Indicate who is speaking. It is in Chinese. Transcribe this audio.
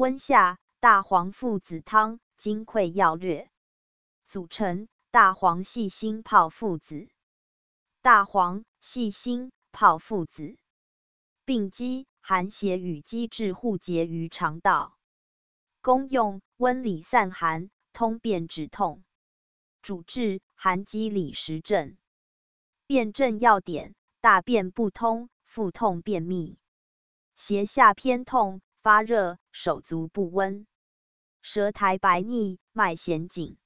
Speaker 1: 温下大黄附子汤金匮要略。组成：大黄、细辛泡附子。大黄、细辛泡附子。病机：寒邪与积滞互结于肠道。功用：温里散寒，通便止痛。主治：寒积里实症。辨证要点：大便不通，腹痛便秘，胁下偏痛，发热，手足不温，舌苔白腻，脉弦紧。